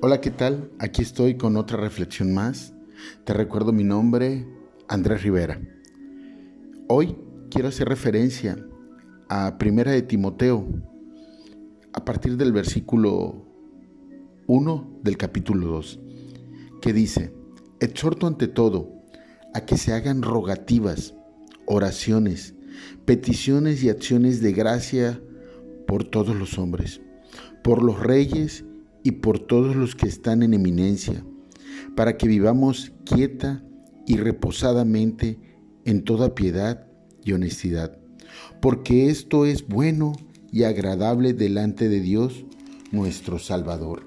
Hola, ¿qué tal? Aquí estoy con otra reflexión más. Te recuerdo mi nombre, Andrés Rivera. Hoy quiero hacer referencia a Primera de Timoteo, a partir del versículo 1 del capítulo 2, que dice, exhorto ante todo a que se hagan rogativas, oraciones, peticiones y acciones de gracia por todos los hombres, por los reyes y por todos los que están en eminencia, para que vivamos quieta y reposadamente en toda piedad y honestidad, porque esto es bueno y agradable delante de Dios nuestro Salvador,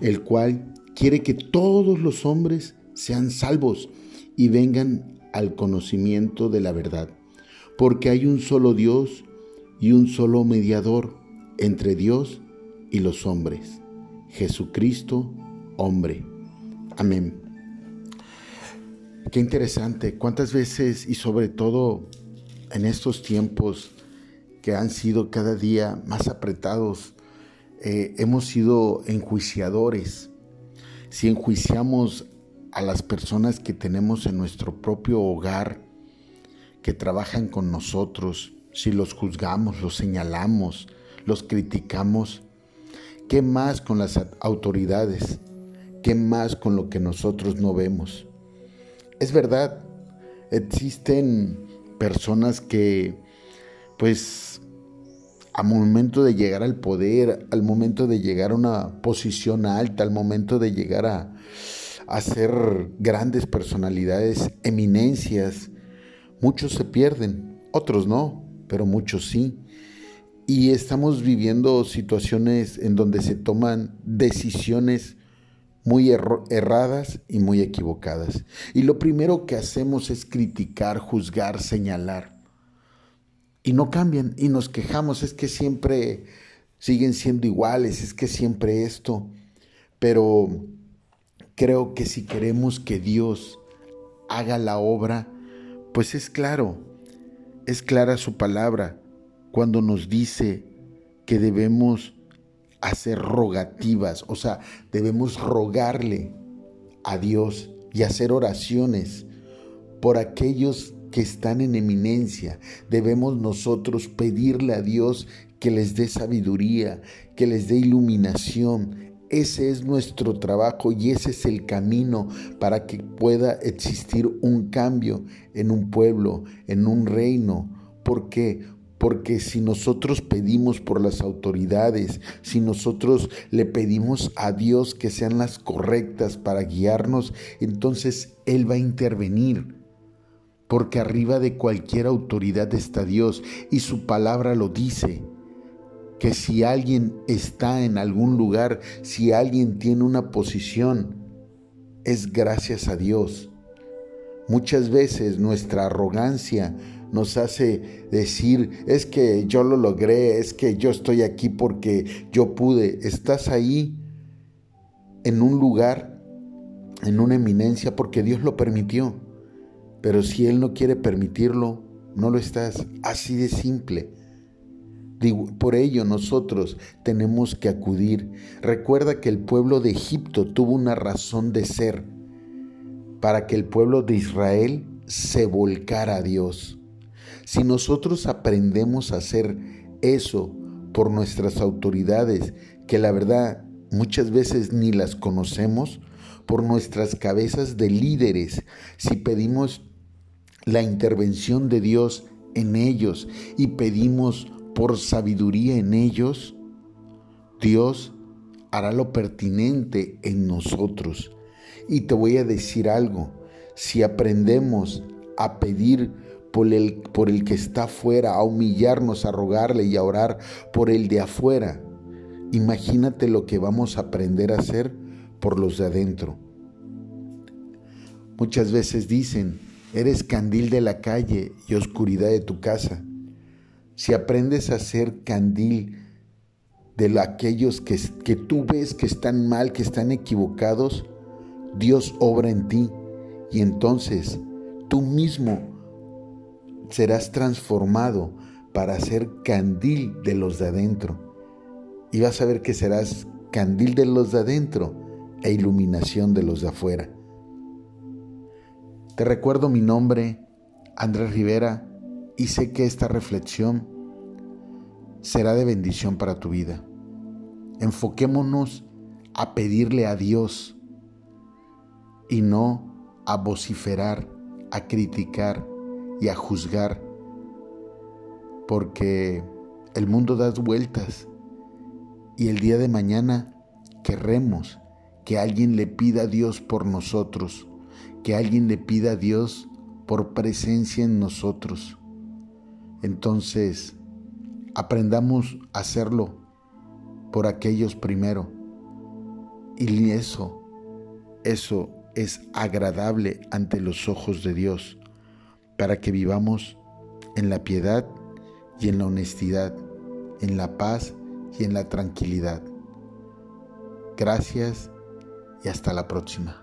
el cual quiere que todos los hombres sean salvos y vengan al conocimiento de la verdad, porque hay un solo Dios y un solo mediador entre Dios y los hombres, Jesucristo, hombre. Amén. Qué interesante, cuántas veces y sobre todo en estos tiempos que han sido cada día más apretados, eh, hemos sido enjuiciadores. Si enjuiciamos a las personas que tenemos en nuestro propio hogar, que trabajan con nosotros, si los juzgamos, los señalamos, los criticamos, ¿Qué más con las autoridades? ¿Qué más con lo que nosotros no vemos? Es verdad, existen personas que, pues, al momento de llegar al poder, al momento de llegar a una posición alta, al momento de llegar a, a ser grandes personalidades, eminencias, muchos se pierden, otros no, pero muchos sí y estamos viviendo situaciones en donde se toman decisiones muy erradas y muy equivocadas. Y lo primero que hacemos es criticar, juzgar, señalar. Y no cambian y nos quejamos, es que siempre siguen siendo iguales, es que siempre esto. Pero creo que si queremos que Dios haga la obra, pues es claro, es clara su palabra cuando nos dice que debemos hacer rogativas, o sea, debemos rogarle a Dios y hacer oraciones por aquellos que están en eminencia. Debemos nosotros pedirle a Dios que les dé sabiduría, que les dé iluminación. Ese es nuestro trabajo y ese es el camino para que pueda existir un cambio en un pueblo, en un reino. ¿Por qué? Porque si nosotros pedimos por las autoridades, si nosotros le pedimos a Dios que sean las correctas para guiarnos, entonces Él va a intervenir. Porque arriba de cualquier autoridad está Dios y su palabra lo dice. Que si alguien está en algún lugar, si alguien tiene una posición, es gracias a Dios. Muchas veces nuestra arrogancia nos hace decir, es que yo lo logré, es que yo estoy aquí porque yo pude. Estás ahí en un lugar, en una eminencia, porque Dios lo permitió. Pero si Él no quiere permitirlo, no lo estás. Así de simple. Por ello nosotros tenemos que acudir. Recuerda que el pueblo de Egipto tuvo una razón de ser para que el pueblo de Israel se volcara a Dios. Si nosotros aprendemos a hacer eso por nuestras autoridades, que la verdad muchas veces ni las conocemos, por nuestras cabezas de líderes, si pedimos la intervención de Dios en ellos y pedimos por sabiduría en ellos, Dios hará lo pertinente en nosotros. Y te voy a decir algo, si aprendemos a pedir por el, por el que está afuera, a humillarnos, a rogarle y a orar por el de afuera. Imagínate lo que vamos a aprender a hacer por los de adentro. Muchas veces dicen, eres candil de la calle y oscuridad de tu casa. Si aprendes a ser candil de aquellos que, que tú ves que están mal, que están equivocados, Dios obra en ti y entonces tú mismo serás transformado para ser candil de los de adentro. Y vas a ver que serás candil de los de adentro e iluminación de los de afuera. Te recuerdo mi nombre, Andrés Rivera, y sé que esta reflexión será de bendición para tu vida. Enfoquémonos a pedirle a Dios y no a vociferar, a criticar y a juzgar, porque el mundo da vueltas y el día de mañana querremos que alguien le pida a Dios por nosotros, que alguien le pida a Dios por presencia en nosotros. Entonces, aprendamos a hacerlo por aquellos primero. Y eso, eso es agradable ante los ojos de Dios, para que vivamos en la piedad y en la honestidad, en la paz y en la tranquilidad. Gracias y hasta la próxima.